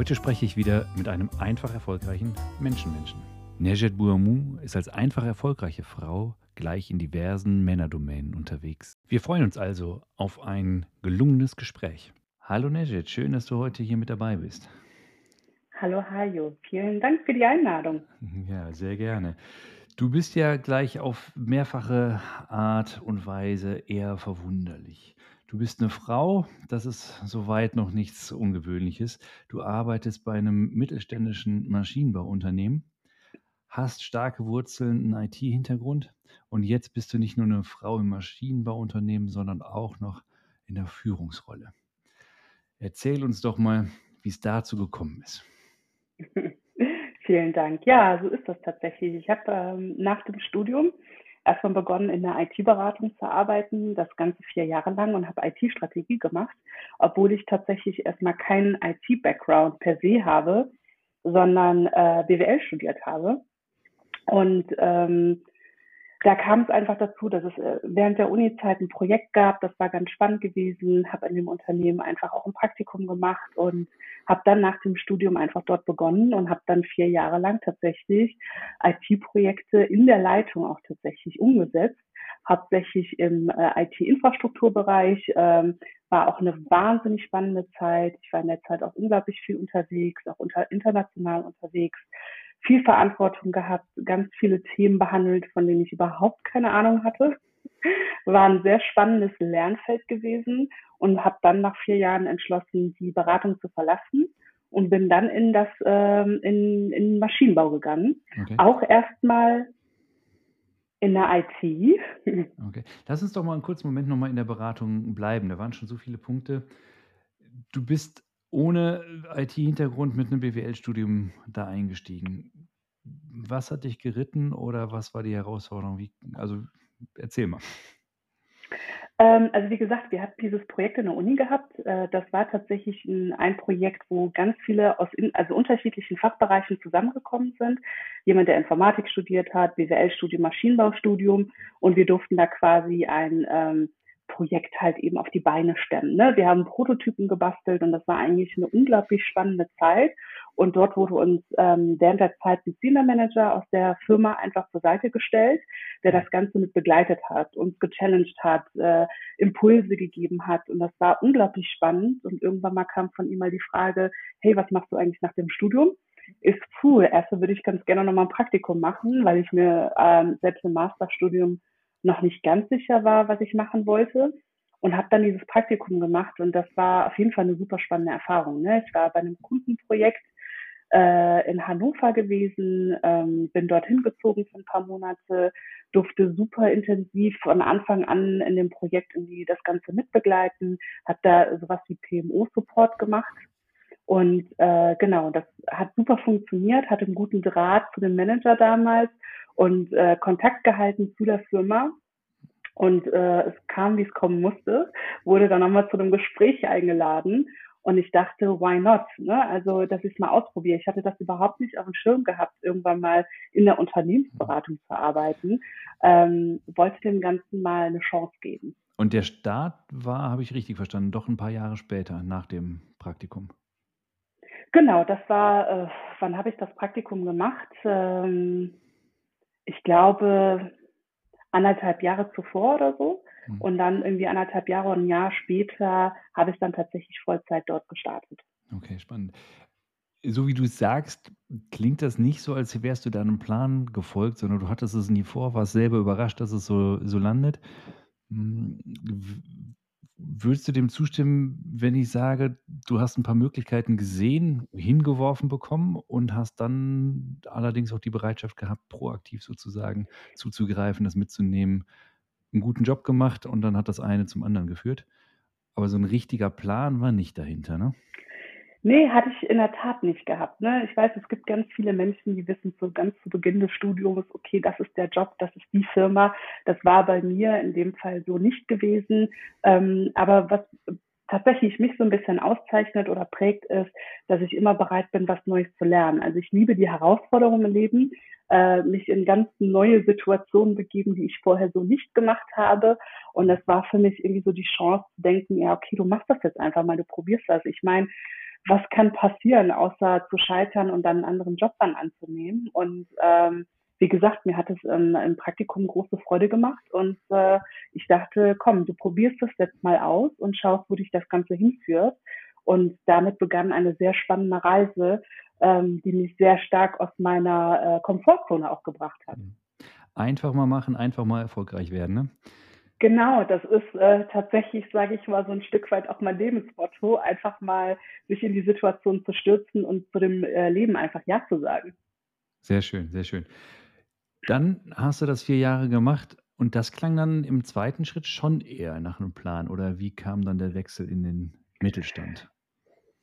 Heute spreche ich wieder mit einem einfach erfolgreichen Menschenmenschen. Nejet Bouamou ist als einfach erfolgreiche Frau gleich in diversen Männerdomänen unterwegs. Wir freuen uns also auf ein gelungenes Gespräch. Hallo Nejet, schön, dass du heute hier mit dabei bist. Hallo Hajo, vielen Dank für die Einladung. Ja, sehr gerne. Du bist ja gleich auf mehrfache Art und Weise eher verwunderlich. Du bist eine Frau, das ist soweit noch nichts Ungewöhnliches. Du arbeitest bei einem mittelständischen Maschinenbauunternehmen, hast starke Wurzeln, einen IT-Hintergrund und jetzt bist du nicht nur eine Frau im Maschinenbauunternehmen, sondern auch noch in der Führungsrolle. Erzähl uns doch mal, wie es dazu gekommen ist. Vielen Dank. Ja, so ist das tatsächlich. Ich habe ähm, nach dem Studium erstmal begonnen, in der IT-Beratung zu arbeiten, das Ganze vier Jahre lang und habe IT-Strategie gemacht, obwohl ich tatsächlich erstmal keinen IT-Background per se habe, sondern äh, BWL studiert habe. Und ähm, da kam es einfach dazu, dass es äh, während der Uni-Zeit ein Projekt gab, das war ganz spannend gewesen, habe in dem Unternehmen einfach auch ein Praktikum gemacht und habe dann nach dem Studium einfach dort begonnen und habe dann vier Jahre lang tatsächlich IT-Projekte in der Leitung auch tatsächlich umgesetzt, hauptsächlich im äh, IT-Infrastrukturbereich, ähm, war auch eine wahnsinnig spannende Zeit. Ich war in der Zeit auch unglaublich viel unterwegs, auch unter, international unterwegs viel Verantwortung gehabt, ganz viele Themen behandelt, von denen ich überhaupt keine Ahnung hatte. War ein sehr spannendes Lernfeld gewesen und habe dann nach vier Jahren entschlossen, die Beratung zu verlassen und bin dann in das ähm, in, in Maschinenbau gegangen. Okay. Auch erstmal in der IT. Okay. Lass uns doch mal einen kurzen Moment nochmal in der Beratung bleiben. Da waren schon so viele Punkte. Du bist ohne IT-Hintergrund mit einem BWL-Studium da eingestiegen. Was hat dich geritten oder was war die Herausforderung? Wie, also erzähl mal. Ähm, also wie gesagt, wir hatten dieses Projekt in der Uni gehabt. Äh, das war tatsächlich ein, ein, Projekt, wo ganz viele aus in, also unterschiedlichen Fachbereichen zusammengekommen sind. Jemand, der Informatik studiert hat, BWL-Studium, Maschinenbaustudium und wir durften da quasi ein ähm, Projekt halt eben auf die Beine stemmen. Ne? Wir haben Prototypen gebastelt und das war eigentlich eine unglaublich spannende Zeit. Und dort wurde uns ähm, während der Zeit ein Senior Manager aus der Firma einfach zur Seite gestellt, der das Ganze mit begleitet hat, uns gechallenged hat, äh, Impulse gegeben hat. Und das war unglaublich spannend. Und irgendwann mal kam von ihm mal die Frage, hey, was machst du eigentlich nach dem Studium? Ist cool. Erstmal würde ich ganz gerne nochmal ein Praktikum machen, weil ich mir ähm, selbst im Masterstudium noch nicht ganz sicher war, was ich machen wollte und habe dann dieses Praktikum gemacht und das war auf jeden Fall eine super spannende Erfahrung. Ne? Ich war bei einem Kundenprojekt äh, in Hannover gewesen, ähm, bin dorthin gezogen für ein paar Monate, durfte super intensiv von Anfang an in dem Projekt irgendwie das Ganze mitbegleiten, habe da sowas wie PMO-Support gemacht und äh, genau, das hat super funktioniert, hatte einen guten Draht zu dem Manager damals und äh, Kontakt gehalten zu der Firma. Und äh, es kam, wie es kommen musste, wurde dann nochmal zu einem Gespräch eingeladen. Und ich dachte, why not? Ne? Also, dass ich es mal ausprobiere. Ich hatte das überhaupt nicht auf dem Schirm gehabt, irgendwann mal in der Unternehmensberatung zu arbeiten. Ähm, wollte dem Ganzen mal eine Chance geben. Und der Start war, habe ich richtig verstanden, doch ein paar Jahre später, nach dem Praktikum. Genau, das war, äh, wann habe ich das Praktikum gemacht? Ähm, ich glaube, anderthalb Jahre zuvor oder so. Mhm. Und dann irgendwie anderthalb Jahre und ein Jahr später habe ich dann tatsächlich Vollzeit dort gestartet. Okay, spannend. So wie du es sagst, klingt das nicht so, als wärst du deinem Plan gefolgt, sondern du hattest es nie vor, warst selber überrascht, dass es so, so landet. Würdest du dem zustimmen, wenn ich sage, du hast ein paar Möglichkeiten gesehen, hingeworfen bekommen und hast dann allerdings auch die Bereitschaft gehabt, proaktiv sozusagen zuzugreifen, das mitzunehmen, einen guten Job gemacht und dann hat das eine zum anderen geführt. Aber so ein richtiger Plan war nicht dahinter, ne? Ne, hatte ich in der Tat nicht gehabt, ne? Ich weiß, es gibt ganz viele Menschen, die wissen so ganz zu Beginn des Studiums: „Okay, das ist der Job, das ist die Firma.“ Das war bei mir in dem Fall so nicht gewesen. Ähm, aber was tatsächlich mich so ein bisschen auszeichnet oder prägt, ist, dass ich immer bereit bin, was Neues zu lernen. Also, ich liebe die Herausforderungen im Leben, äh, mich in ganz neue Situationen begeben, die ich vorher so nicht gemacht habe. Und das war für mich irgendwie so die Chance zu denken: „Ja, okay, du machst das jetzt einfach mal, du probierst das.“ Ich meine, was kann passieren, außer zu scheitern und dann einen anderen Job dann anzunehmen? Und ähm, wie gesagt, mir hat es ähm, im Praktikum große Freude gemacht und äh, ich dachte, komm, du probierst das jetzt mal aus und schaust, wo dich das Ganze hinführt. Und damit begann eine sehr spannende Reise, ähm, die mich sehr stark aus meiner äh, Komfortzone auch gebracht hat. Einfach mal machen, einfach mal erfolgreich werden, ne? Genau, das ist äh, tatsächlich, sage ich mal, so ein Stück weit auch mein Lebensmotto, einfach mal sich in die Situation zu stürzen und zu dem äh, Leben einfach Ja zu sagen. Sehr schön, sehr schön. Dann hast du das 4 Jahre gemacht und das klang dann im zweiten Schritt schon eher nach einem Plan oder wie kam dann der Wechsel in den Mittelstand?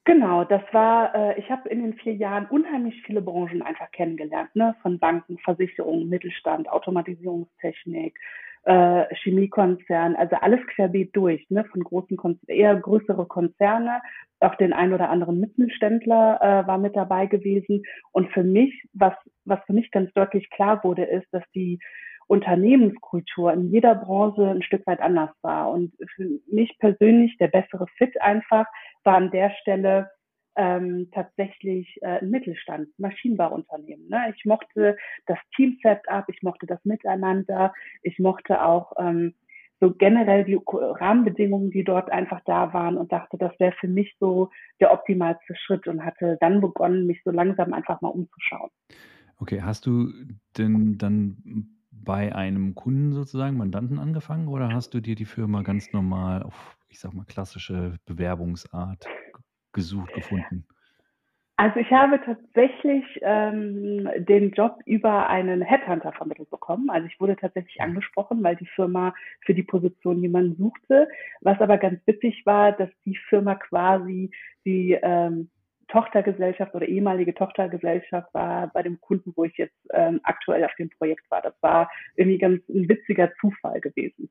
Genau, das war, äh, ich habe in den 4 Jahren unheimlich viele Branchen einfach kennengelernt, ne? Von Banken, Versicherungen, Mittelstand, Automatisierungstechnik, äh, Chemiekonzern, also alles querbeet durch, ne, von großen Konz eher größere Konzerne, auch den ein oder anderen Mittelständler äh, war mit dabei gewesen. Und für mich, was, was für mich ganz deutlich klar wurde, ist, dass die Unternehmenskultur in jeder Branche ein Stück weit anders war. Und für mich persönlich der bessere Fit einfach war an der Stelle ähm, tatsächlich äh, Mittelstand, Maschinenbauunternehmen. Ne? Ich mochte das Team-Setup, ich mochte das Miteinander, ich mochte auch ähm, so generell die Rahmenbedingungen, die dort einfach da waren und dachte, das wäre für mich so der optimalste Schritt und hatte dann begonnen, mich so langsam einfach mal umzuschauen. Okay, hast du denn dann bei einem Kunden sozusagen, Mandanten angefangen oder hast du dir die Firma ganz normal auf, ich sag mal, klassische Bewerbungsart gesucht, gefunden? Also ich habe tatsächlich ähm, den Job über einen Headhunter vermittelt bekommen. Also ich wurde tatsächlich angesprochen, weil die Firma für die Position jemanden suchte. Was aber ganz witzig war, dass die Firma quasi die ähm, Tochtergesellschaft oder ehemalige Tochtergesellschaft war bei dem Kunden, wo ich jetzt ähm, aktuell auf dem Projekt war. Das war irgendwie ganz ein witziger Zufall gewesen.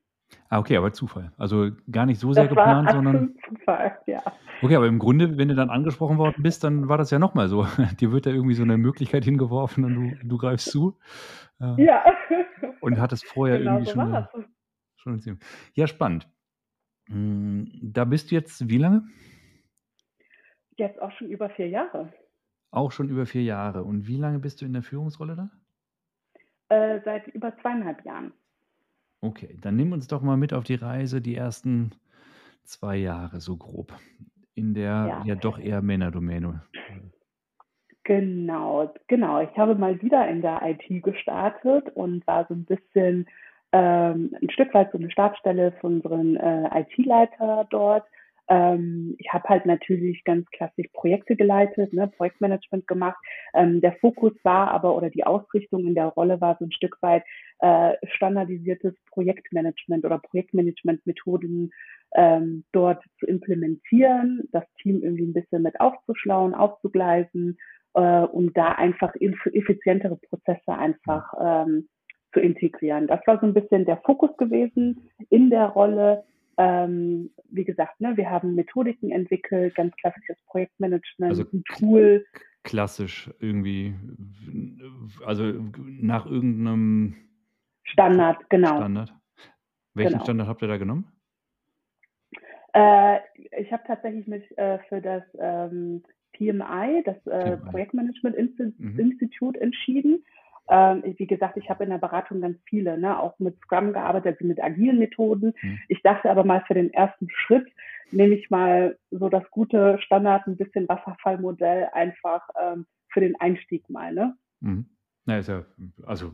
Ah, okay, aber Zufall. Also gar nicht so sehr Das war geplant, sondern. Zufall, ja. Okay, aber im Grunde, wenn du dann angesprochen worden bist, dann war das ja nochmal so. Dir wird da irgendwie so eine Möglichkeit hingeworfen und du, du greifst zu. Äh, Ja, und hattest vorher genau irgendwie so schon eine, schon eine. Ja, spannend. Hm, Da bist du jetzt wie lange? Jetzt auch schon über vier Jahre. Auch schon über vier Jahre. Und wie lange bist du in der Führungsrolle da? Äh, seit über zweieinhalb Jahren. Okay, dann nimm uns doch mal mit auf die Reise, die ersten zwei Jahre so grob. In der Ja. ja doch eher Männerdomäne. Genau, genau. Ich habe mal wieder in der IT gestartet und war so ein bisschen ähm, ein Stück weit so eine Stabsstelle für unseren äh, IT-Leiter dort. Ähm, ich habe halt natürlich ganz klassisch Projekte geleitet, ne, Projektmanagement gemacht. Ähm, der Fokus war aber oder die Ausrichtung in der Rolle war so ein Stück weit äh, standardisiertes Projektmanagement oder Projektmanagementmethoden ähm, dort zu implementieren, das Team irgendwie ein bisschen mit aufzuschlauen, aufzugleisen äh, um da einfach effizientere Prozesse einfach ähm, zu integrieren. Das war so ein bisschen der Fokus gewesen in der Rolle. Ähm, wie gesagt, ne, wir haben Methodiken entwickelt, ganz klassisches Also Projektmanagement, ein k- Tool. klassisch irgendwie, also nach irgendeinem Standard, genau, Standard. Welchen genau. Standard habt ihr da genommen? Äh, ich habe tatsächlich mich äh, für das ähm, PMI, das äh, PMI. Projektmanagement Insti Mhm. Institute, entschieden. Ähm, wie gesagt, ich habe in der Beratung ganz viele, ne, auch mit Scrum gearbeitet, also mit agilen Methoden. Mhm. Ich dachte aber mal für den ersten Schritt nehme ich mal so das gute Standard, ein bisschen Wasserfallmodell einfach ähm, für den Einstieg mal, ne? Mhm. Ist ja, also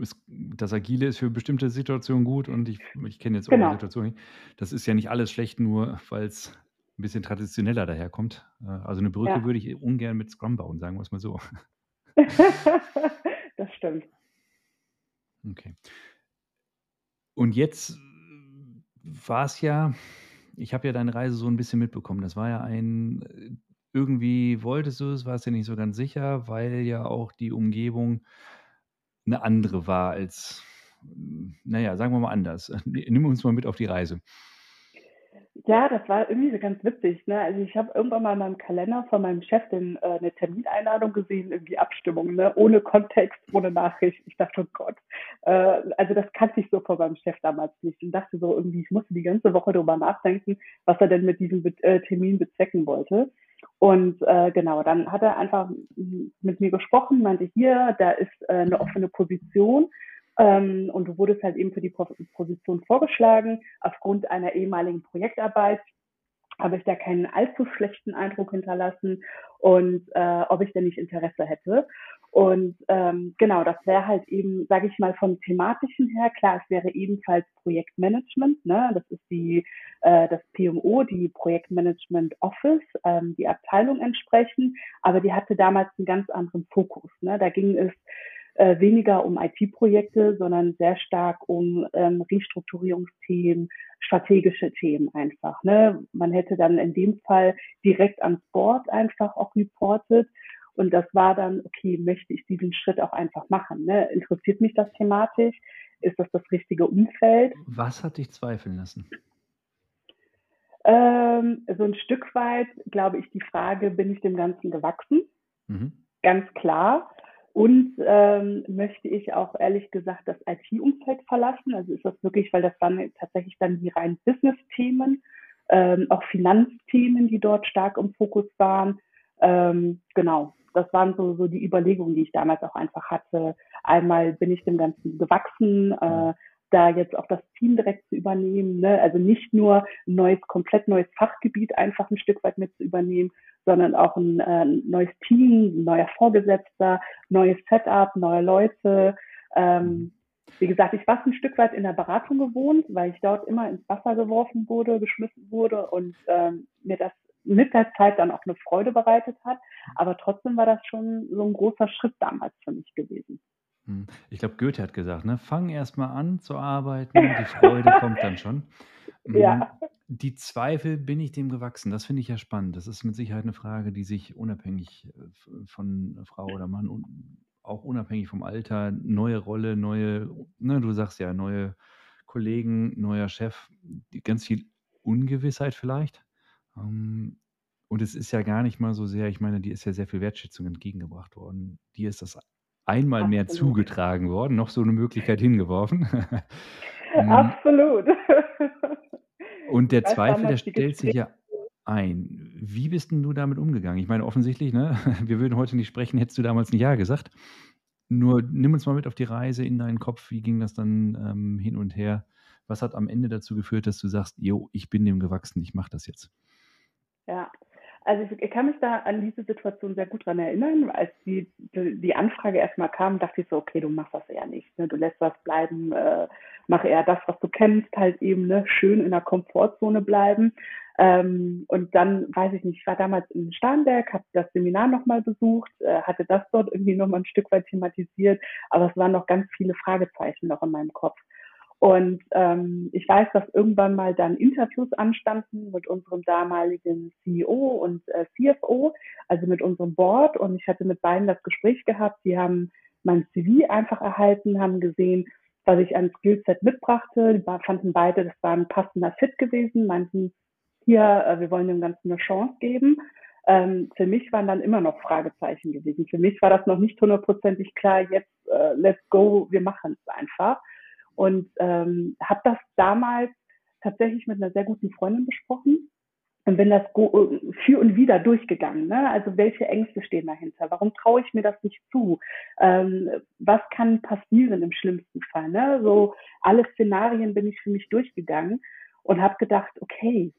ist, das Agile ist für bestimmte Situationen gut und ich, ich kenne jetzt eure Genau. Situation. Das ist ja nicht alles schlecht, nur weil es ein bisschen traditioneller daherkommt. Äh, Also eine Brücke Ja. würde ich ungern mit Scrum bauen, sagen wir es mal so. das stimmt. Okay. Und jetzt war es ja, ich habe ja deine Reise so ein bisschen mitbekommen. Das war ja ein, irgendwie wolltest du es, warst dir nicht so ganz sicher, weil ja auch die Umgebung eine andere war als hm, na ja, sagen wir mal anders. nimm uns mal mit auf die Reise. Ja, das war irgendwie so ganz witzig, ne? Also, ich habe irgendwann mal in meinem Kalender von meinem Chef den äh, 'ne Termineinladung gesehen, irgendwie Abstimmung, ne? Ohne Kontext, ohne Nachricht. Ich dachte: „Oh Gott.“ Äh, also, das kannte ich so von meinem Chef damals nicht und dachte so irgendwie, ich musste die ganze Woche darüber nachdenken, was er denn mit diesem äh, Termin bezwecken wollte. Und, äh, genau, dann hat er einfach mit mir gesprochen, meinte: „Hier, da ist, äh, 'ne offene Position. Ähm, und du wurdest halt eben für die Position vorgeschlagen. Aufgrund einer ehemaligen Projektarbeit habe ich da keinen allzu schlechten Eindruck hinterlassen und äh, ob ich denn nicht Interesse hätte. Und ähm, genau, das wäre halt eben, sage ich mal, vom thematischen her, klar, es wäre ebenfalls Projektmanagement, ne? Das ist die äh, das PMO, die Projektmanagement Office, ähm, die Abteilung entsprechend, aber die hatte damals einen ganz anderen Fokus. Ne? Da ging es äh, weniger um IT-Projekte, sondern sehr stark um ähm, Restrukturierungsthemen, strategische Themen einfach. Ne? Man hätte dann in dem Fall direkt ans Board einfach auch reportet. Und das war dann, okay, möchte ich diesen Schritt auch einfach machen? Ne? Interessiert mich das thematisch? Ist das das richtige Umfeld? Was hat dich zweifeln lassen? Ähm, so ein Stück weit, glaube ich, die Frage, bin ich dem Ganzen gewachsen? Mhm. Ganz klar. Und ähm, möchte ich auch ehrlich gesagt das IT-Umfeld verlassen? Also ist das wirklich, weil das waren tatsächlich dann die rein Business-Themen, ähm, auch Finanzthemen, die dort stark im Fokus waren. Ähm, genau, das waren so, so die Überlegungen, die ich damals auch einfach hatte. Einmal bin ich dem Ganzen gewachsen, äh, da jetzt auch das Team direkt zu übernehmen. Ne? Also nicht nur ein neues, komplett neues Fachgebiet einfach ein Stück weit mit zu übernehmen, sondern auch ein äh, neues Team, ein neuer Vorgesetzter, neues Setup, neue Leute. Ähm, wie gesagt, ich war ein Stück weit in der Beratung gewohnt, weil ich dort immer ins Wasser geworfen wurde, geschmissen wurde und ähm, mir das mit der Zeit dann auch eine Freude bereitet hat. Aber trotzdem war das schon so ein großer Schritt damals für mich gewesen. Hm. Ich glaube, Goethe hat gesagt, ne? Fang erst mal an zu arbeiten, die Freude kommt dann schon. Ja. Hm, die Zweifel, bin ich dem gewachsen? Das finde ich ja spannend. Das ist mit Sicherheit eine Frage, die sich unabhängig äh, von Frau oder Mann und auch unabhängig vom Alter, neue Rolle, neue, ne, du sagst ja, neue Kollegen, neuer Chef, ganz viel Ungewissheit vielleicht. Ähm, und es ist ja gar nicht mal so sehr, ich meine, dir ist ja sehr viel Wertschätzung entgegengebracht worden. Dir ist das einmal mehr zugetragen worden, noch so eine Möglichkeit hingeworfen. Absolut. Und der Zweifel, der stellt sich ja ein. Wie bist denn du damit umgegangen? Ich meine, offensichtlich, ne, wir würden heute nicht sprechen, hättest du damals ein Ja gesagt. Nur nimm uns mal mit auf die Reise in deinen Kopf. Wie ging das dann ähm, hin und her? Was hat am Ende dazu geführt, dass du sagst, jo, ich bin dem gewachsen, ich mache das jetzt? Ja, also ich kann mich da an diese Situation sehr gut dran erinnern. Als die, die Anfrage erstmal kam, dachte ich so, okay, du machst das eher nicht. Ne? Du lässt was bleiben, äh, mach eher das, was du kennst, halt eben ne? schön in der Komfortzone bleiben. Ähm, und dann, weiß ich nicht, ich war damals in Starnberg, habe das Seminar nochmal besucht, äh, hatte das dort irgendwie nochmal ein Stück weit thematisiert, aber es waren noch ganz viele Fragezeichen noch in meinem Kopf. Und ähm, ich weiß, dass irgendwann mal dann Interviews anstanden mit unserem damaligen CEO und äh, CFO, also mit unserem Board. Und ich hatte mit beiden das Gespräch gehabt. Die haben mein CV einfach erhalten, haben gesehen, was ich an Skillset mitbrachte. Die fanden beide, das war ein passender Fit gewesen, meinten, hier, äh, wir wollen dem Ganzen eine Chance geben. Ähm, für mich waren dann immer noch Fragezeichen gewesen. Für mich war das noch nicht hundertprozentig klar, jetzt äh, let's go, wir machen es einfach. Und ähm, habe das damals tatsächlich mit einer sehr guten Freundin besprochen und bin das für und wieder durchgegangen. Ne? Also welche Ängste stehen dahinter? Warum traue ich mir das nicht zu? Ähm, was kann passieren im schlimmsten Fall? Ne? So alle Szenarien bin ich für mich durchgegangen und habe gedacht, okay,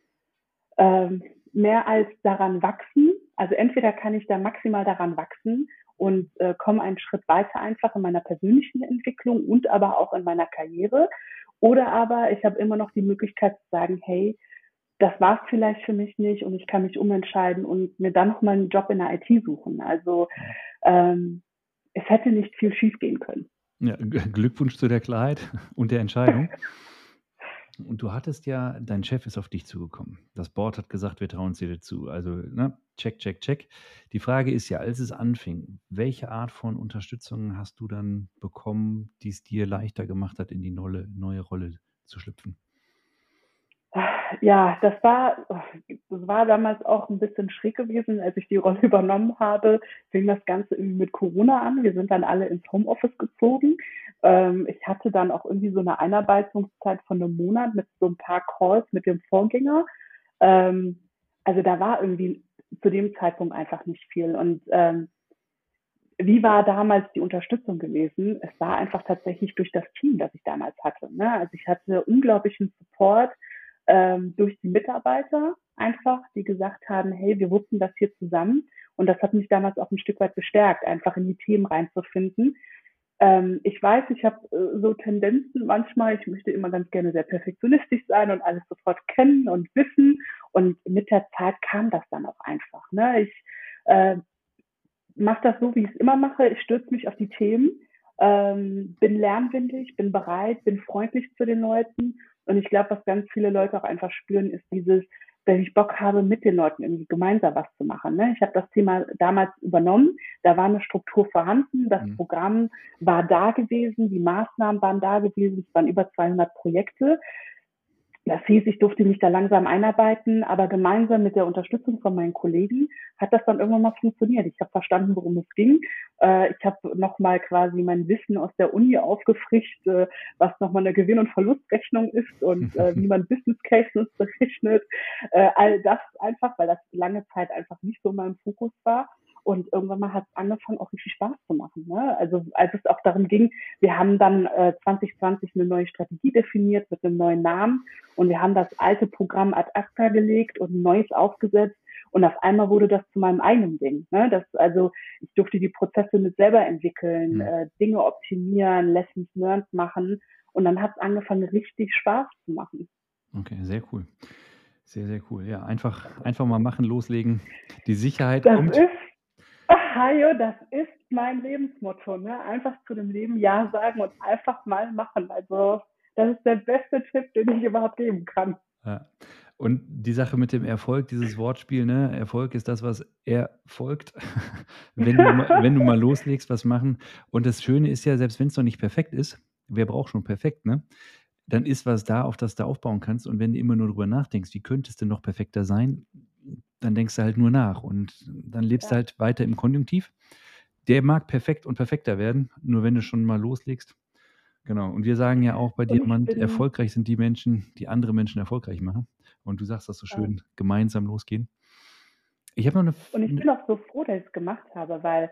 ähm, mehr als daran wachsen. Also entweder kann ich da maximal daran wachsen und äh, komme einen Schritt weiter einfach in meiner persönlichen Entwicklung und aber auch in meiner Karriere. Oder aber ich habe immer noch die Möglichkeit zu sagen, hey, das war es vielleicht für mich nicht und ich kann mich umentscheiden und mir dann nochmal einen Job in der IT suchen. Also ähm, es hätte nicht viel schief gehen können. Ja, Glückwunsch zu der Klarheit und der Entscheidung. und du hattest ja dein Chef ist auf dich zugekommen. Das Board hat gesagt: „Wir trauen es dir zu.“ Also, ne, check, check, check. Die Frage ist ja, als es anfing, welche Art von Unterstützung hast du dann bekommen, die es dir leichter gemacht hat, in die nolle neue Rolle zu schlüpfen? Ja, das war das war damals auch ein bisschen schräg gewesen, als ich die Rolle übernommen habe, fing das Ganze irgendwie mit Corona an. Wir sind dann alle ins Homeoffice gezogen. Ähm, ich hatte dann auch irgendwie so eine Einarbeitungszeit von einem Monat mit so ein paar Calls mit dem Vorgänger. Ähm, also da war irgendwie zu dem Zeitpunkt einfach nicht viel und, ähm, wie war damals die Unterstützung gewesen? Es war einfach tatsächlich durch das Team, das ich damals hatte, ne? Also, ich hatte unglaublichen Support ähm, durch die Mitarbeiter einfach, die gesagt haben, hey, wir wuppen das hier zusammen. Und das hat mich damals auch ein Stück weit bestärkt, einfach in die Themen reinzufinden. Ähm, ich weiß, ich habe äh, so Tendenzen manchmal, ich möchte immer ganz gerne sehr perfektionistisch sein und alles sofort kennen und wissen. Und mit der Zeit kam das dann auch einfach. Ne? Ich äh, mache das so, wie ich es immer mache. Ich stürze mich auf die Themen, ähm, bin lernwindig, bin bereit, bin freundlich zu den Leuten und ich glaube, was ganz viele Leute auch einfach spüren, ist dieses, dass ich Bock habe, mit den Leuten irgendwie gemeinsam was zu machen. Ne? Ich habe das Thema damals übernommen, da war eine Struktur vorhanden, das mhm. Programm war da gewesen, die Maßnahmen waren da gewesen, es waren über 200 Projekte. Das hieß, ich durfte mich da langsam einarbeiten, aber gemeinsam mit der Unterstützung von meinen Kollegen hat das dann irgendwann mal funktioniert. Ich habe verstanden, worum es ging. Äh, ich habe nochmal quasi mein Wissen aus der Uni aufgefrischt, äh, was nochmal eine Gewinn- und Verlustrechnung ist und äh, wie man Business Cases berechnet. all das einfach, weil das lange Zeit einfach nicht so mein Fokus war. Und irgendwann mal hat es angefangen, auch richtig Spaß zu machen. Ne? Also als es auch darum ging, wir haben dann äh, 2020 eine neue Strategie definiert mit einem neuen Namen und wir haben das alte Programm ad acta gelegt und ein neues aufgesetzt. Und auf einmal wurde das zu meinem eigenen Ding. Ne? Das, also ich durfte die Prozesse mit selber entwickeln, mhm. äh, Dinge optimieren, Lessons learned machen. Und dann hat es angefangen, richtig Spaß zu machen. Okay, sehr cool. Sehr, sehr cool. Ja, einfach, einfach mal machen, loslegen. Die Sicherheit das kommt. Ist Hajo, das ist mein Lebensmotto, ne? Einfach zu dem Leben Ja sagen und einfach mal machen. Also, das ist der beste Tipp, den ich überhaupt geben kann. Ja. Und die Sache mit dem Erfolg, dieses Wortspiel, ne? Erfolg ist das, was erfolgt, wenn du, wenn du mal loslegst, was machen. Und das Schöne ist ja, selbst wenn es noch nicht perfekt ist, wer braucht schon perfekt, ne? Dann ist was da, auf das du aufbauen kannst. Und wenn du immer nur drüber nachdenkst, wie könnte es denn noch perfekter sein, dann denkst du halt nur nach und dann lebst ja. du halt weiter im Konjunktiv. Der mag perfekt und perfekter werden, nur wenn du schon mal loslegst. Genau. Und wir sagen ja auch bei Diamant, erfolgreich sind die Menschen, die andere Menschen erfolgreich machen. Und du sagst das so schön, ja. gemeinsam losgehen. Ich habe noch eine. Und ich bin auch so froh, dass ich es gemacht habe, weil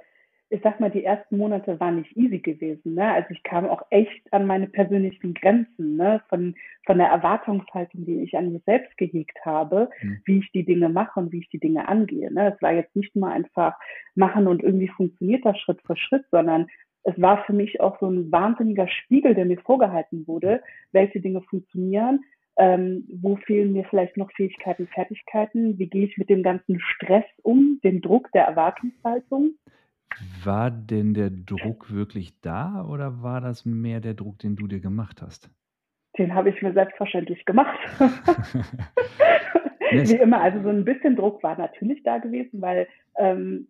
ich sag mal, die ersten Monate waren nicht easy gewesen. Ne? Also ich kam auch echt an meine persönlichen Grenzen, ne? von, von der Erwartungshaltung, die ich an mich selbst gehegt habe, mhm. wie ich die Dinge mache und wie ich die Dinge angehe. Ne? Es war jetzt nicht nur einfach machen und irgendwie funktioniert das Schritt für Schritt, sondern es war für mich auch so ein wahnsinniger Spiegel, der mir vorgehalten wurde, welche Dinge funktionieren, ähm, wo fehlen mir vielleicht noch Fähigkeiten, Fertigkeiten, wie gehe ich mit dem ganzen Stress um, dem Druck der Erwartungshaltung. War denn der Druck wirklich da oder war das mehr der Druck, den du dir gemacht hast? Den habe ich mir selbstverständlich gemacht. Wie immer, also so ein bisschen Druck war natürlich da gewesen, weil ähm,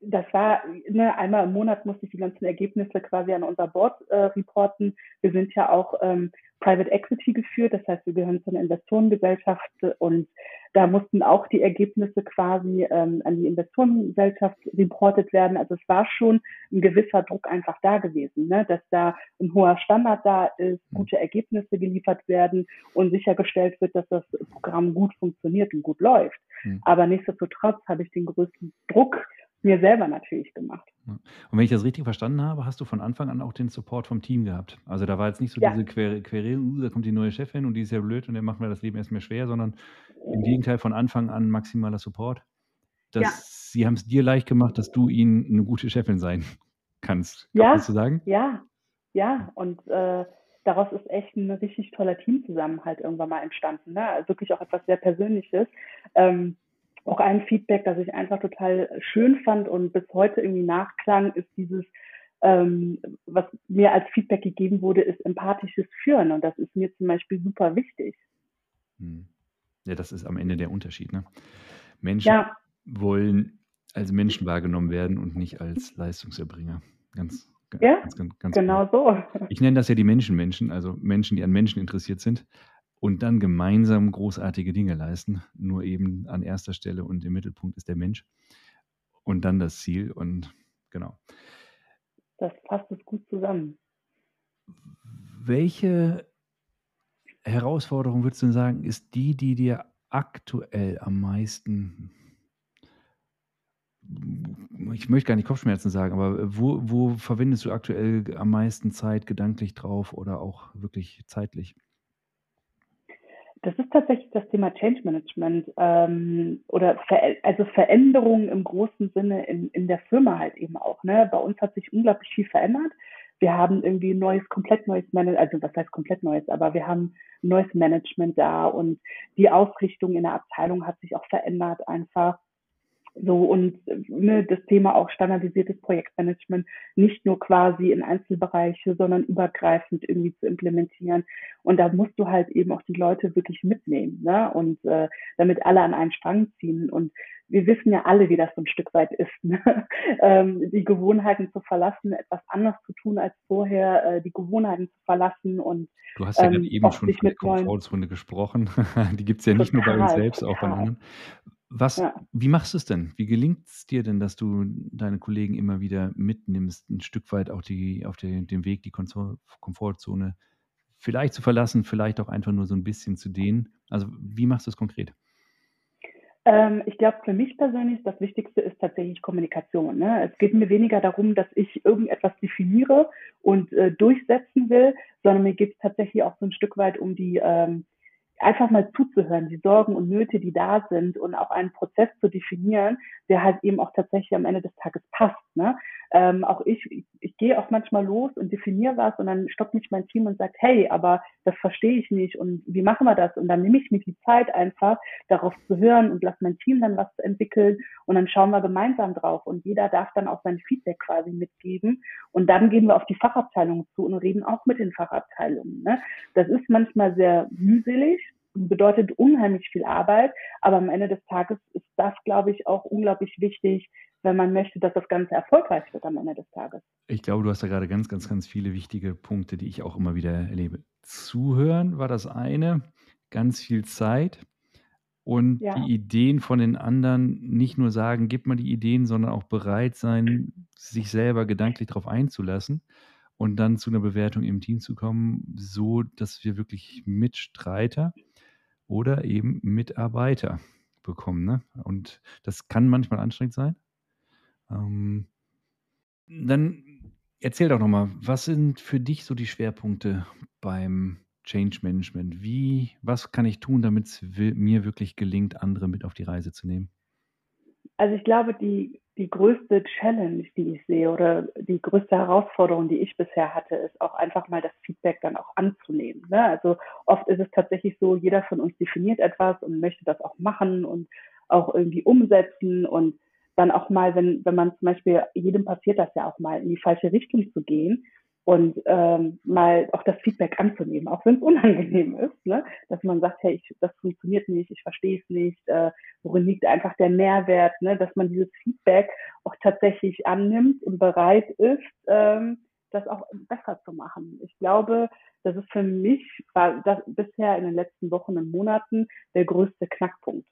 das war, ne, einmal im Monat musste ich die ganzen Ergebnisse quasi an unser Board äh, reporten. Wir sind ja auch ähm, Private Equity geführt, das heißt, wir gehören zu einer Investorengesellschaft und da mussten auch die Ergebnisse quasi ähm, an die Investorengesellschaft reportet werden. Also es war schon ein gewisser Druck einfach da gewesen, ne? dass da ein hoher Standard da ist, mhm. gute Ergebnisse geliefert werden und sichergestellt wird, dass das Programm gut funktioniert und gut läuft. Mhm. Aber nichtsdestotrotz habe ich den größten Druck mir selber natürlich gemacht. Und wenn ich das richtig verstanden habe, hast du von Anfang an auch den Support vom Team gehabt. Also da war jetzt nicht so ja. diese Querelen, uh, da kommt die neue Chefin und die ist ja blöd und der macht mir das Leben erst mehr schwer, sondern im Gegenteil von Anfang an maximaler Support. Dass ja. Sie haben es dir leicht gemacht, dass du ihnen eine gute Chefin sein kannst. Ja, kannst du sagen? Ja, ja. Und äh, daraus ist echt ein richtig toller Teamzusammenhalt irgendwann mal entstanden. Ne? Also wirklich auch etwas sehr Persönliches. Ähm, auch ein Feedback, das ich einfach total schön fand und bis heute irgendwie nachklang, ist dieses, ähm, was mir als Feedback gegeben wurde, ist empathisches Führen. Und das ist mir zum Beispiel super wichtig. Hm. Ja, das ist am Ende der Unterschied. Ne? Menschen ja. wollen als Menschen wahrgenommen werden und nicht als Leistungserbringer. Ganz, ja, ganz, ganz, ganz genau gut. so. Ich nenne das ja die Menschenmenschen, also Menschen, die an Menschen interessiert sind und dann gemeinsam großartige Dinge leisten. Nur eben an erster Stelle und im Mittelpunkt ist der Mensch und dann das Ziel und genau. Das passt es gut zusammen. Welche Herausforderung würdest du sagen, ist die, die dir aktuell am meisten ich möchte gar nicht Kopfschmerzen sagen, aber wo, wo verwendest du aktuell am meisten Zeit gedanklich drauf oder auch wirklich zeitlich? Das ist tatsächlich das Thema Change Management ähm, oder Ver also Veränderungen im großen Sinne in, in der Firma halt eben auch. Ne? Bei uns hat sich unglaublich viel verändert. Wir haben irgendwie ein neues, komplett neues Management, also was heißt komplett neues, aber wir haben ein neues Management da und die Ausrichtung in der Abteilung hat sich auch verändert einfach. So und ne, das Thema auch standardisiertes Projektmanagement nicht nur quasi in Einzelbereiche, sondern übergreifend irgendwie zu implementieren. Und da musst du halt eben auch die Leute wirklich mitnehmen, ne? Und äh, damit alle an einen Strang ziehen. Und wir wissen ja alle, wie das so ein Stück weit ist, ne? ähm, die Gewohnheiten zu verlassen, etwas anders zu tun als vorher, äh, die Gewohnheiten zu verlassen und Du hast ja ähm, eben schon von der Komfortzone gesprochen. die gibt es ja nicht total, nur bei uns selbst, total. auch bei anderen. Was, ja. wie machst du es denn? Wie gelingt es dir denn, dass du deine Kollegen immer wieder mitnimmst, ein Stück weit auch die, auf den, den Weg, die Komfortzone vielleicht zu verlassen, vielleicht auch einfach nur so ein bisschen zu dehnen? Also wie machst du es konkret? Ähm, ich glaube, für mich persönlich das Wichtigste ist tatsächlich Kommunikation. Ne? Es geht mir weniger darum, dass ich irgendetwas definiere und äh, durchsetzen will, sondern mir geht es tatsächlich auch so ein Stück weit um die ähm, einfach mal zuzuhören, die Sorgen und Nöte, die da sind und auch einen Prozess zu definieren, der halt eben auch tatsächlich am Ende des Tages passt. Ne? Ähm, auch ich, ich, ich gehe auch manchmal los und definiere was und dann stoppt mich mein Team und sagt, hey, aber das verstehe ich nicht und wie machen wir das? Und dann nehme ich mir die Zeit einfach, darauf zu hören und lasse mein Team dann was entwickeln und dann schauen wir gemeinsam drauf und jeder darf dann auch sein Feedback quasi mitgeben und dann gehen wir auf die Fachabteilung zu und reden auch mit den Fachabteilungen. Ne? Das ist manchmal sehr mühselig, bedeutet unheimlich viel Arbeit, aber am Ende des Tages ist das, glaube ich, auch unglaublich wichtig, wenn man möchte, dass das Ganze erfolgreich wird am Ende des Tages. Ich glaube, du hast da gerade ganz, ganz, ganz viele wichtige Punkte, die ich auch immer wieder erlebe. Zuhören war das eine, ganz viel Zeit und ja. die Ideen von den anderen nicht nur sagen, gib mal die Ideen, sondern auch bereit sein, sich selber gedanklich darauf einzulassen und dann zu einer Bewertung im Team zu kommen, so dass wir wirklich Mitstreiter oder eben Mitarbeiter bekommen. Ne? Und das kann manchmal anstrengend sein. Ähm, dann erzähl doch nochmal, was sind für dich so die Schwerpunkte beim Change Management? Wie, was kann ich tun, damit es mir wirklich gelingt, andere mit auf die Reise zu nehmen? Also ich glaube, die die größte Challenge, die ich sehe oder die größte Herausforderung, die ich bisher hatte, ist auch einfach mal das Feedback dann auch anzunehmen. Ne? Also oft ist es tatsächlich so, jeder von uns definiert etwas und möchte das auch machen und auch irgendwie umsetzen und dann auch mal, wenn, wenn man zum Beispiel, jedem passiert das ja auch mal, in die falsche Richtung zu gehen, und ähm, mal auch das Feedback anzunehmen, auch wenn es unangenehm ist, ne? dass man sagt, hey, ich, das funktioniert nicht, ich verstehe es nicht, äh, worin liegt einfach der Mehrwert, ne? dass man dieses Feedback auch tatsächlich annimmt und bereit ist, ähm, das auch besser zu machen. Ich glaube, das ist für mich war das bisher in den letzten Wochen und Monaten der größte Knackpunkt.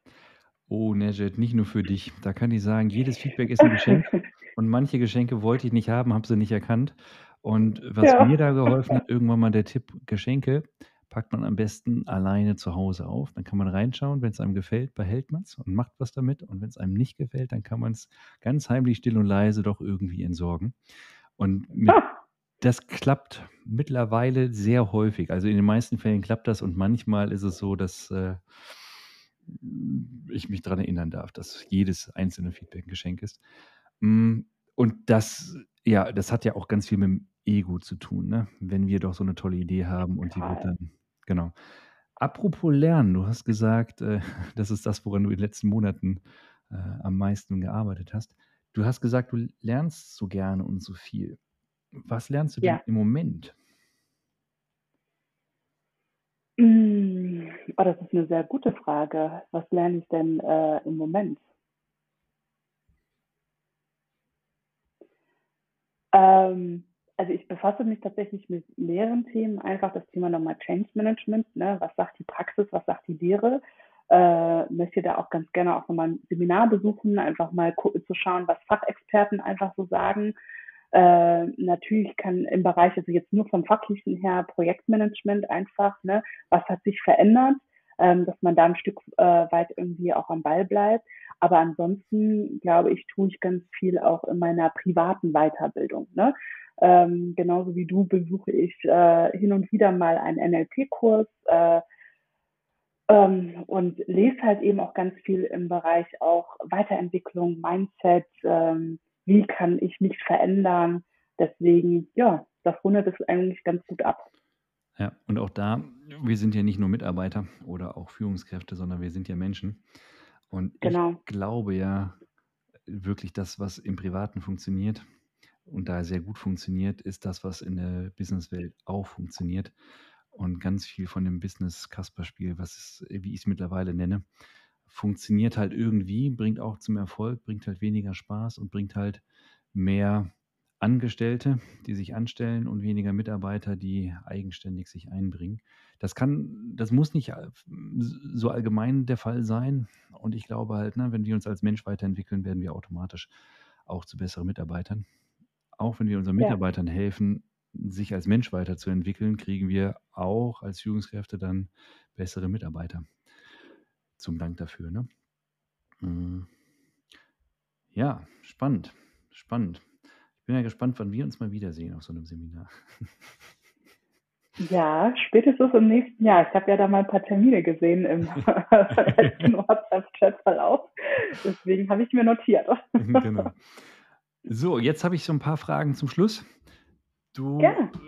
Oh, Nejed, nicht nur für dich. Da kann ich sagen, jedes Feedback ist ein Geschenk und manche Geschenke wollte ich nicht haben, habe sie nicht erkannt. Und was Ja. mir da geholfen hat, irgendwann mal der Tipp, Geschenke packt man am besten alleine zu Hause auf. Dann kann man reinschauen, wenn es einem gefällt, behält man es und macht was damit. Und wenn es einem nicht gefällt, dann kann man es ganz heimlich, still und leise doch irgendwie entsorgen. Und mit, das klappt mittlerweile sehr häufig. Also in den meisten Fällen klappt das und manchmal ist es so, dass äh, ich mich daran erinnern darf, dass jedes einzelne Feedback ein Geschenk ist. Mm, und das, ja, das hat ja auch ganz viel mit dem Ego zu tun, ne? Wenn wir doch so eine tolle Idee haben und die wird dann genau. Apropos Lernen, du hast gesagt, äh, das ist das, woran du in den letzten Monaten, äh, am meisten gearbeitet hast. Du hast gesagt, du lernst so gerne und so viel. Was lernst du denn Ja. im Moment? Hm, oh, das ist 'ne sehr gute Frage. Was lerne ich denn, äh, im Moment? Ähm, also, ich befasse mich tatsächlich mit mehreren Themen. Einfach das Thema nochmal Change Management, ne? Was sagt die Praxis, was sagt die Lehre? Äh, möchte da auch ganz gerne auch noch mal 'n Seminar besuchen, einfach mal zu schauen, was Fachexperten einfach so sagen. Äh, natürlich kann im Bereich also jetzt nur vom Fachlichen her Projektmanagement einfach, ne? Was hat sich verändert, ähm, dass man da 'n Stück äh, weit irgendwie auch am Ball bleibt. Aber ansonsten glaube ich, tue ich ganz viel auch in meiner privaten Weiterbildung, ne? Ähm, genauso wie du besuche ich, äh, hin und wieder mal einen NLP-Kurs, äh, ähm, und lese halt eben auch ganz viel im Bereich auch Weiterentwicklung, Mindset, ähm, wie kann ich mich verändern? Deswegen, ja, das rundet es eigentlich ganz gut ab. Ja, und auch da wir sind ja nicht nur Mitarbeiter oder auch Führungskräfte, sondern wir sind ja Menschen. Und ich Genau. glaube ja wirklich, das, was im Privaten funktioniert und da sehr gut funktioniert, ist das, was in der Businesswelt auch funktioniert. Und ganz viel von dem Business-Kasperspiel, was wie ich's mittlerweile nenne, funktioniert halt irgendwie, bringt auch zum Erfolg, bringt halt weniger Spaß und bringt halt mehr Angestellte, die sich anstellen und weniger Mitarbeiter, die eigenständig sich einbringen. Das kann das muss nicht s so allgemein der Fall sein. Und ich glaube halt, ne, wenn wir uns als Mensch weiterentwickeln, werden wir automatisch auch zu besseren Mitarbeitern. Auch wenn wir unseren Ja. Mitarbeitern helfen, sich als Mensch weiterzuentwickeln, kriegen wir auch als Führungskräfte dann bessere Mitarbeiter. Zum Dank dafür, ne? Mhm. Ja, spannend, spannend. Bin ja gespannt, wann wir uns mal wiedersehen auf so 'nem Seminar. Ja, spätestens im nächsten Jahr. Ich habe ja da mal 'n paar Termine gesehen im WhatsApp-Chatverlauf. Deswegen habe ich mir notiert. Mhm, genau. So, jetzt habe ich so 'n paar Fragen zum Schluss. Du, Gerne. äh,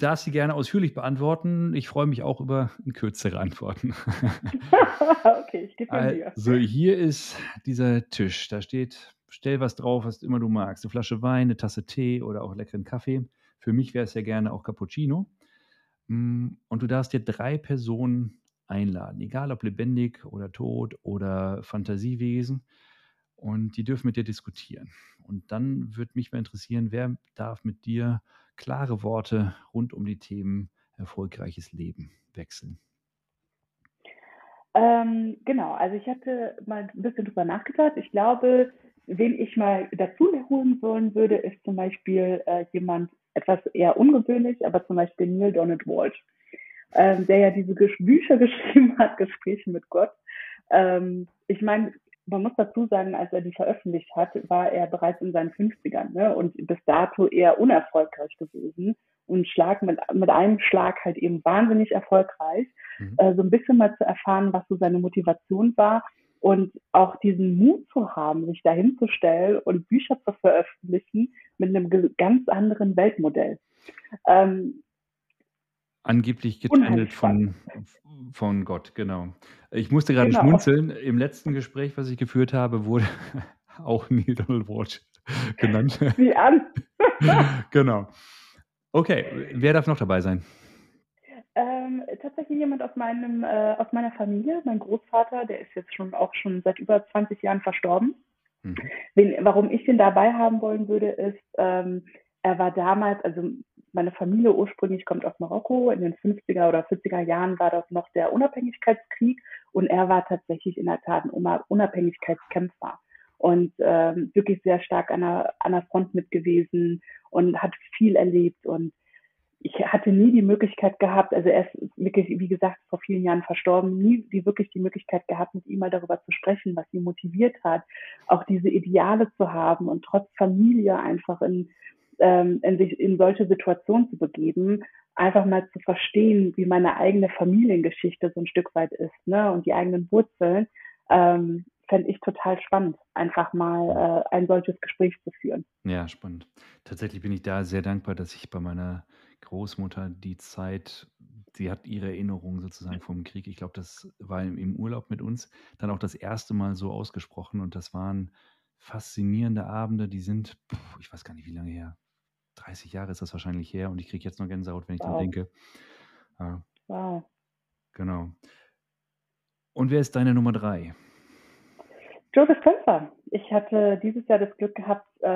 darfst sie gerne ausführlich beantworten. Ich freue mich auch über kürzere Antworten. Okay, ich gebe mir. Also, hier ist dieser Tisch. Da steht: „Stell was drauf, was immer du magst. 'Ne Flasche Wein, 'ne Tasse Tee oder auch leckeren Kaffee.“ Für mich wäre es ja gerne auch Cappuccino. Hm, und du darfst dir 3 Personen einladen, egal ob lebendig oder tot oder Fantasiewesen. Und die dürfen mit dir diskutieren. Und dann würde mich mal interessieren, wer darf mit dir klare Worte rund um die Themen erfolgreiches Leben wechseln? Ähm, genau, also ich hatte mal 'n bisschen drüber nachgedacht. Ich glaube, wen ich mal dazu holen wollen würde, ist zum Beispiel, äh, jemand etwas eher ungewöhnlich, aber zum Beispiel Neil Donald Walsch, ähm, der ja diese Gesch Bücher geschrieben hat, „Gespräche mit Gott“. Ähm, ich meine, man muss dazu sagen, als er die veröffentlicht hat, war er bereits in seinen 50ern, ne, und bis dato eher unerfolgreich gewesen und Schlag mit mit einem Schlag halt eben wahnsinnig erfolgreich. Mhm. Äh, so 'n bisschen mal zu erfahren, was so seine Motivation war und auch diesen Mut zu haben, sich da hinzustellen und Bücher zu veröffentlichen mit 'nem ge ganz anderen Weltmodell. Ähm Angeblich spannend. von von Gott, genau. Ich musste grade Genau. schmunzeln. Im letzten Gespräch, was ich geführt habe, wurde auch Neil Donald Walsch genannt. Sieh an. Genau. Okay, wer darf noch dabei sein? Ähm, tatsächlich jemand aus meinem äh, aus meiner Familie. Mein Großvater, der ist jetzt schon auch schon seit über 20 Jahren verstorben. Mhm. Wen warum ich den dabei haben wollen würde, ist, ähm, er war damals also meine Familie ursprünglich kommt aus Marokko. In den 50er oder 40er Jahren war das noch der Unabhängigkeitskrieg und er war tatsächlich in der Tat 'n Una Unabhängigkeitskämpfer und, ähm, wirklich sehr stark an der an der Front mit gewesen und hat viel erlebt. Und ich hatte nie die Möglichkeit gehabt also er ist wirklich, wie gesagt, vor vielen Jahren verstorben, nie die wirklich die Möglichkeit gehabt, mit ihm mal darüber zu sprechen, was ihn motiviert hat, auch diese Ideale zu haben und trotz Familie einfach in ähm, in sich in solche Situationen zu begeben, einfach mal zu verstehen, wie meine eigene Familiengeschichte so 'n Stück weit ist, ne, und die eigenen Wurzeln, ähm, fände ich total spannend, einfach mal, äh, ein solches Gespräch zu führen. Ja, spannend. Tatsächlich bin ich da sehr dankbar, dass ich bei meiner Großmutter die Zeit sie hat ihre Erinnerungen sozusagen vom Krieg ich glaube, das war im Urlaub mit uns, dann auch das 1. Mal so ausgesprochen und das waren faszinierende Abende, die sind, ich weiß gar nicht, wie lange her, 30 Jahre ist das wahrscheinlich her und ich kriege jetzt noch Gänsehaut, wenn ich Wow. denke. Ja, Wow. genau. Und wer ist deine Nummer drei? Joseph Pfeffer. Ich hatte dieses Jahr das Glück gehabt, äh,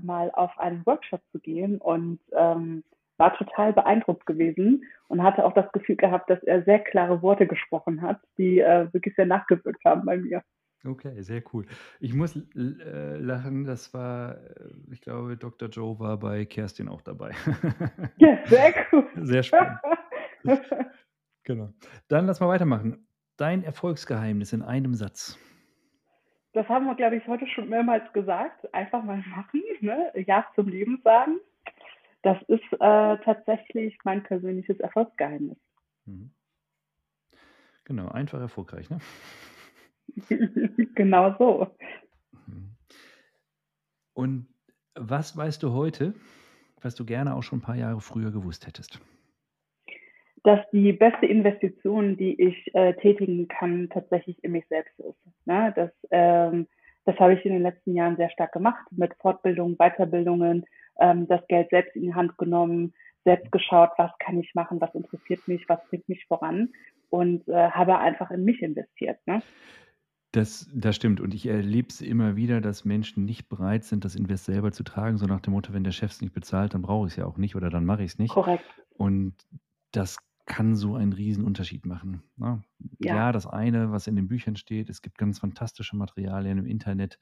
mal auf einen Workshop zu gehen und ähm, war total beeindruckt gewesen und hatte auch das Gefühl gehabt, dass er sehr klare Worte gesprochen hat, die äh, wirklich sehr nachgewirkt haben bei mir. Okay, sehr cool. Ich muss äh, lachen, das war, äh, ich glaube, Dr. Joe war bei Kerstin auch dabei. Ja, sehr cool. Sehr spannend. Genau. Dann lass mal weitermachen. Dein Erfolgsgeheimnis in einem Satz. Das haben wir, glaube ich, heute schon mehrmals gesagt. Einfach mal machen, ne? Ja zum Leben sagen. Das ist äh, tatsächlich mein persönliches Erfolgsgeheimnis. Mhm. Genau, einfach erfolgreich, ne? genau so. Mhm. Und was weißt du heute, was du gerne auch schon ein paar Jahre früher gewusst hättest? dass die beste Investition, die ich äh, tätigen kann, tatsächlich in mich selbst ist. Ne? Das, ähm, das habe ich in den letzten Jahren sehr stark gemacht, mit Fortbildungen, Weiterbildungen, ähm, das Geld selbst in die Hand genommen, selbst geschaut, was kann ich machen, was interessiert mich, was bringt mich voran und äh, habe einfach in mich investiert. Ne? Das, das stimmt. Und ich erlebe es immer wieder, dass Menschen nicht bereit sind, das Invest selber zu tragen, so nach dem Motto, wenn der Chef es nicht bezahlt, dann brauche ich es ja auch nicht oder dann mache ich es nicht. Korrekt. Und das kann so einen riesen Unterschied machen. Ne? Ja. Ja. das eine, was in den Büchern steht, es gibt ganz fantastische Materialien im Internet,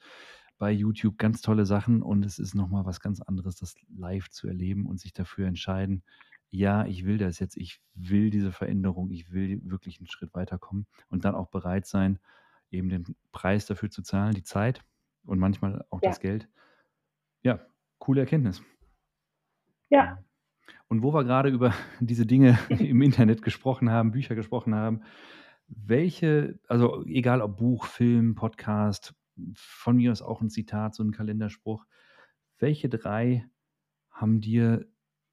bei YouTube, ganz tolle Sachen und es ist nochmal was ganz anderes, das live zu erleben und sich dafür entscheiden, ja, ich will das jetzt, ich will diese Veränderung, ich will wirklich einen Schritt weiterkommen und dann auch bereit sein, eben den Preis dafür zu zahlen, die Zeit und manchmal auch Ja. das Geld. Ja, coole Erkenntnis. Ja. Und wo wir gerade über diese Dinge im Internet gesprochen haben, Bücher gesprochen haben, welche, also egal ob Buch, Film, Podcast, von mir aus auch ein Zitat, so ein Kalenderspruch, welche drei haben dir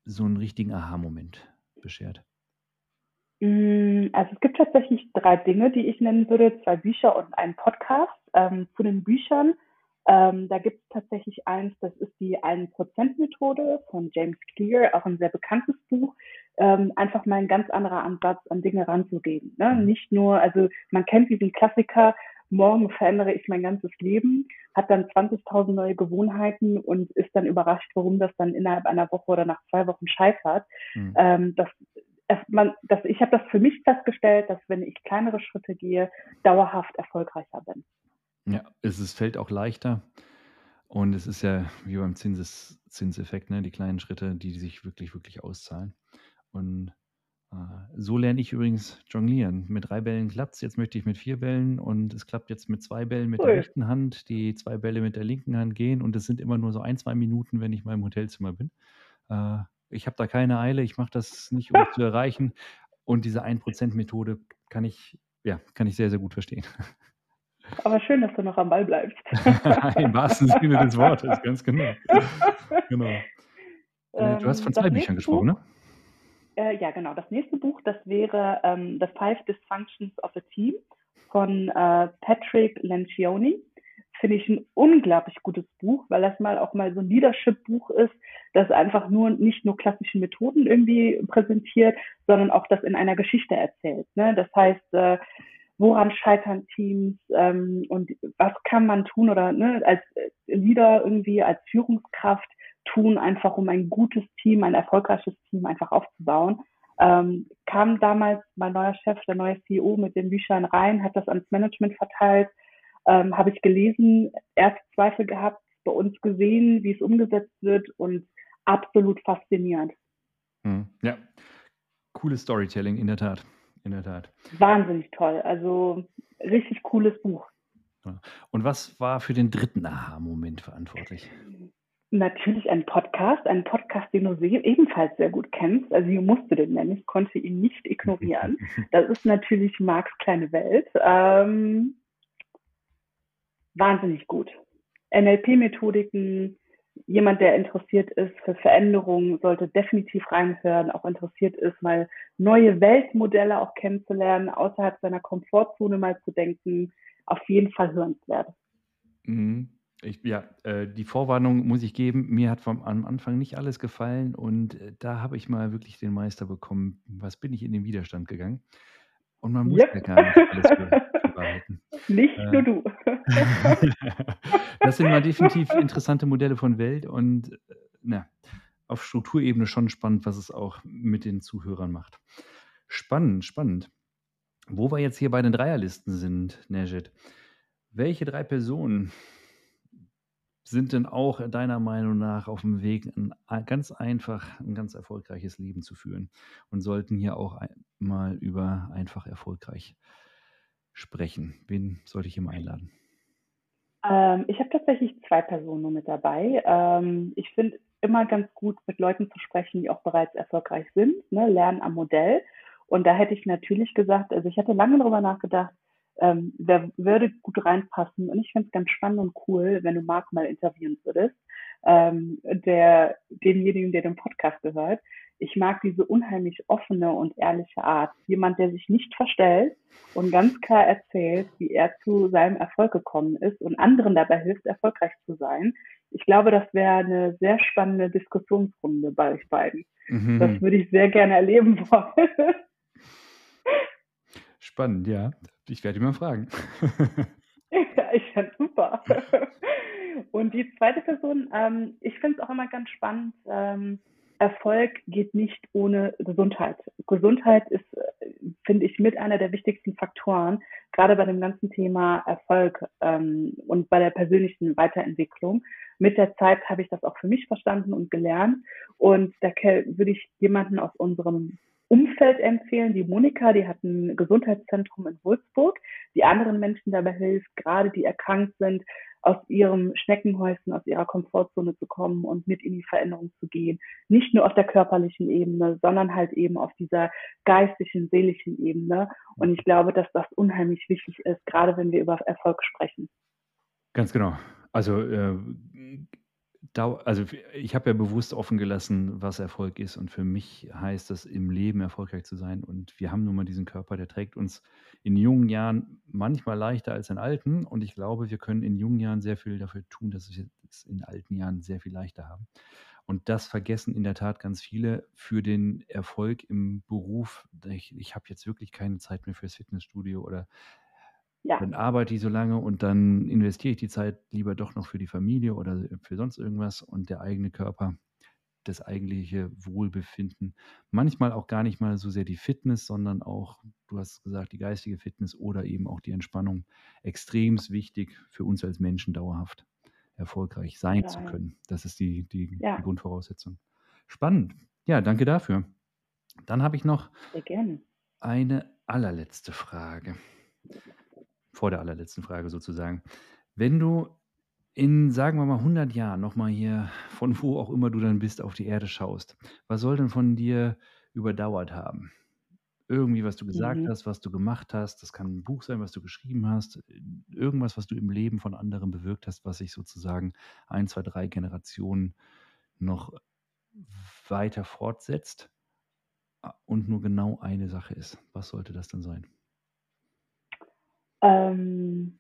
so einen richtigen Aha-Moment beschert? Mm, Also es gibt tatsächlich drei Dinge, die ich nennen würde, zwei Bücher und einen Podcast. Ähm, zu den Büchern, ähm, da gibt es tatsächlich eins, das ist die 1%-Methode von James Clear, auch ein sehr bekanntes Buch. Ähm, einfach mal ein ganz anderer Ansatz, an Dinge ranzugehen. Ne? Mhm. Nicht nur, also man kennt diesen Klassiker, morgen verändere ich mein ganzes Leben, hat dann 20.000 neue Gewohnheiten und ist dann überrascht, warum das dann innerhalb einer Woche oder nach zwei Wochen scheitert. Mhm. Ähm, das man, das, ich habe das für mich festgestellt, dass wenn ich kleinere Schritte gehe, dauerhaft erfolgreicher bin. Ja, es ist, fällt auch leichter. Und es ist ja wie beim Zinses, Zinseffekt, ne? die kleinen Schritte, die sich wirklich, wirklich auszahlen. Und äh, so lerne ich übrigens jonglieren. Mit drei Bällen klappt es, jetzt möchte ich mit vier Bällen und es klappt jetzt mit zwei Bällen mit der Cool. rechten Hand, die zwei Bälle mit der linken Hand gehen und es sind immer nur so ein, zwei Minuten, wenn ich mal im Hotelzimmer bin. Äh, ich habe da keine Eile, ich mache das nicht, um es zu erreichen. Und diese 1%-Methode kann ich, ja, kann ich sehr, sehr gut verstehen. Aber schön, dass du noch am Ball bleibst. Im wahrsten Sinne des Wortes, ganz genau. genau. Äh, du hast Ähm, von das zwei Büchern gesprochen, Buch, ne? äh, ja genau, das nächste Buch, das wäre ähm, The Five Dysfunctions of a Team von äh, Patrick Lencioni. Finde ich ein unglaublich gutes Buch, weil das mal auch mal so ein Leadership-Buch ist, das einfach nur nicht nur klassische Methoden irgendwie präsentiert, sondern auch das in einer Geschichte erzählt. Ne? Das heißt, äh, woran scheitern Teams ähm, und was kann man tun oder ne, als Leader irgendwie, als Führungskraft tun, einfach um ein gutes Team, ein erfolgreiches Team einfach aufzubauen. Ähm, kam damals mein neuer Chef, der neue CEO mit den Büchern rein, hat das ans Management verteilt, ähm, habe ich gelesen, erst Zweifel gehabt, bei uns gesehen, wie es umgesetzt wird und absolut faszinierend. Hm. Ja, cooles Storytelling, in der Tat. In der Tat. Wahnsinnig toll. Also richtig cooles Buch. Und was war für den dritten Aha-Moment verantwortlich? Natürlich ein Podcast, ein Podcast, den du ebenfalls sehr gut kennst. Also hier musst du den nennen, ich konnte ihn nicht ignorieren. Das ist natürlich Marks kleine Welt. Ähm, wahnsinnig gut. NLP-Methodiken, jemand, der interessiert ist für Veränderungen, sollte definitiv reinhören, auch interessiert ist, mal neue Weltmodelle auch kennenzulernen, außerhalb seiner Komfortzone mal zu denken. Auf jeden Fall hörenswert. Mhm. Ich, ja, äh, die Vorwarnung muss ich geben, mir hat vom, am Anfang nicht alles gefallen und äh, da habe ich mal wirklich den Meister bekommen. Was bin ich in den Widerstand gegangen? Und man muss Yep. ja gar nicht alles be behalten. Nicht Äh, nur du. das sind mal definitiv interessante Modelle von Welt und äh, na, auf Strukturebene schon spannend, was es auch mit den Zuhörern macht. Spannend, spannend. Wo wir jetzt hier bei den Dreierlisten sind, Nejit, welche drei Personen sind denn auch deiner Meinung nach auf dem Weg, ein ganz einfach, ein ganz erfolgreiches Leben zu führen und sollten hier auch mal über einfach erfolgreich sprechen? Wen sollte ich mal einladen? Ähm, ich habe tatsächlich zwei Personen nur mit dabei. Ähm, ich finde immer ganz gut, mit Leuten zu sprechen, die auch bereits erfolgreich sind, ne? lernen am Modell. Und da hätte ich natürlich gesagt, also ich hatte lange darüber nachgedacht, ähm, wer würde gut reinpassen. Und ich finde es ganz spannend und cool, wenn du Marc mal interviewen würdest, ähm, der, denjenigen, der den Podcast gehört. Ich mag diese unheimlich offene und ehrliche Art. Jemand, der sich nicht verstellt und ganz klar erzählt, wie er zu seinem Erfolg gekommen ist und anderen dabei hilft, erfolgreich zu sein. Ich glaube, das wäre eine sehr spannende Diskussionsrunde bei euch beiden. Das Mhm. würde ich sehr gerne erleben wollen. Spannend, ja. Ich werde ihn mal fragen. Ja, ich fand's super. Und die zweite Person, ähm, ich finde es auch immer ganz spannend. Ähm, Erfolg geht nicht ohne Gesundheit. Gesundheit ist, finde ich, mit einer der wichtigsten Faktoren, gerade bei dem ganzen Thema Erfolg ähm, und bei der persönlichen Weiterentwicklung. Mit der Zeit habe ich das auch für mich verstanden und gelernt. Und da würde ich jemanden aus unserem Umfeld empfehlen, die Monika, die hat ein Gesundheitszentrum in Würzburg, die anderen Menschen dabei hilft, gerade die erkrankt sind, aus ihrem Schneckenhäuschen, aus ihrer Komfortzone zu kommen und mit in die Veränderung zu gehen. Nicht nur auf der körperlichen Ebene, sondern halt eben auf dieser geistigen, seelischen Ebene. Und ich glaube, dass das unheimlich wichtig ist, gerade wenn wir über Erfolg sprechen. Ganz genau. Also, äh, also ich habe ja bewusst offen gelassen, was Erfolg ist. Und für mich heißt das, im Leben erfolgreich zu sein. Und wir haben nun mal diesen Körper, der trägt uns in jungen Jahren manchmal leichter als in alten. Und ich glaube, wir können in jungen Jahren sehr viel dafür tun, dass wir es in alten Jahren sehr viel leichter haben. Und das vergessen in der Tat ganz viele für den Erfolg im Beruf. Ich, ich habe jetzt wirklich keine Zeit mehr fürs Fitnessstudio oder Ja, dann arbeite ich so lange und dann investiere ich die Zeit lieber doch noch für die Familie oder für sonst irgendwas und der eigene Körper, das eigentliche Wohlbefinden. Manchmal auch gar nicht mal so sehr die Fitness, sondern auch, du hast gesagt, die geistige Fitness oder eben auch die Entspannung. Extremst wichtig für uns als Menschen dauerhaft erfolgreich sein zu total. können. Das ist die, die, die Ja, Grundvoraussetzung. Spannend. Ja, danke dafür. Dann habe ich noch eine allerletzte Frage. Vor der allerletzten Frage sozusagen. Wenn du in, sagen wir mal, 100 Jahren nochmal hier, von wo auch immer du dann bist, auf die Erde schaust, was soll denn von dir überdauert haben? Irgendwie, was du gesagt Mhm. hast, was du gemacht hast, das kann ein Buch sein, was du geschrieben hast, irgendwas, was du im Leben von anderen bewirkt hast, was sich sozusagen ein, zwei, drei Generationen noch weiter fortsetzt und nur genau eine Sache ist. Was sollte das denn sein? Ähm,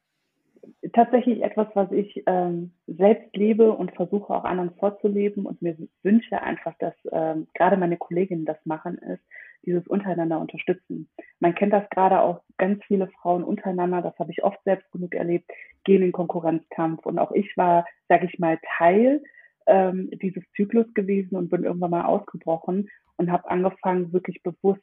tatsächlich etwas, was ich ähm, selbst lebe und versuche auch anderen vorzuleben und mir wünsche einfach, dass ähm, gerade meine Kolleginnen das machen, ist dieses untereinander unterstützen. Man kennt das gerade auch ganz viele Frauen untereinander, das habe ich oft selbst genug erlebt, gehen in Konkurrenzkampf und auch ich war, sage ich mal, Teil ähm, dieses Zyklus gewesen und bin irgendwann mal ausgebrochen und habe angefangen, wirklich bewusst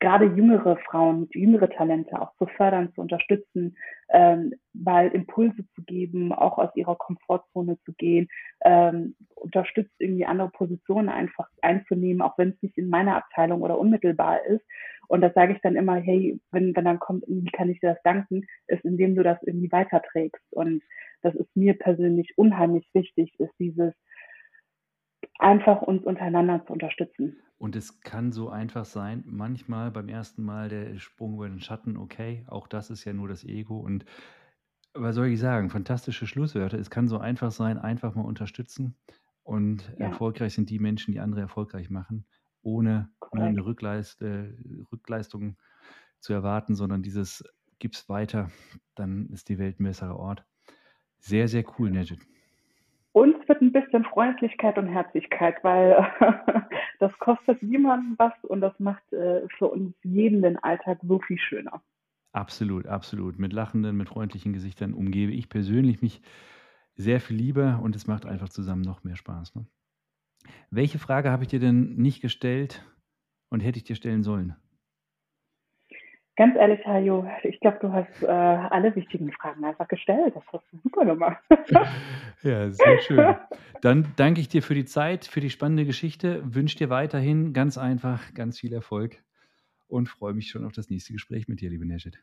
gerade jüngere Frauen, jüngere Talente auch zu fördern, zu unterstützen, ähm, mal Impulse zu geben, auch aus ihrer Komfortzone zu gehen, ähm, unterstützt irgendwie andere Positionen einfach einzunehmen, auch wenn es nicht in meiner Abteilung oder unmittelbar ist. Und das sage ich dann immer, hey, wenn, wenn dann kommt, wie kann ich dir das danken, ist, indem du das irgendwie weiterträgst. Und das ist mir persönlich unheimlich wichtig, ist dieses einfach uns untereinander zu unterstützen. Und es kann so einfach sein, manchmal beim ersten Mal der Sprung über den Schatten, okay, auch das ist ja nur das Ego. Und was soll ich sagen? Fantastische Schlusswörter. Es kann so einfach sein, einfach mal unterstützen. Und Ja. erfolgreich sind die Menschen, die andere erfolgreich machen, ohne ne, Korrekt. eine Rückleist, äh, Rückleistung zu erwarten, sondern dieses gib's weiter, dann ist die Welt ein besserer Ort. Sehr, sehr cool, Nejid. Uns wird ein bisschen Freundlichkeit und Herzlichkeit, weil das kostet niemandem was und das macht äh, für uns jeden den Alltag so viel schöner. Absolut, absolut. Mit lachenden, mit freundlichen Gesichtern umgebe ich persönlich mich sehr viel lieber und es macht einfach zusammen noch mehr Spaß. Ne? Welche Frage habe ich dir denn nicht gestellt und hätte ich dir stellen sollen? Ganz ehrlich, Hajo, ich glaube, du hast äh, alle wichtigen Fragen einfach gestellt. Das hast du super gemacht. ja, sehr schön. Dann danke ich dir für die Zeit, für die spannende Geschichte. Wünsche dir weiterhin ganz einfach ganz viel Erfolg und freue mich schon auf das nächste Gespräch mit dir, liebe Neshet.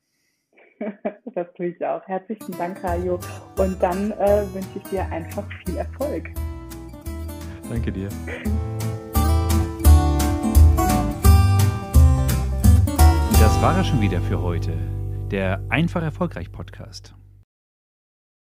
das tue ich auch. Herzlichen Dank, Hajo. Und dann äh, wünsche ich dir einfach viel Erfolg. Danke dir. War er schon wieder für heute. Der Einfach Erfolgreich Podcast.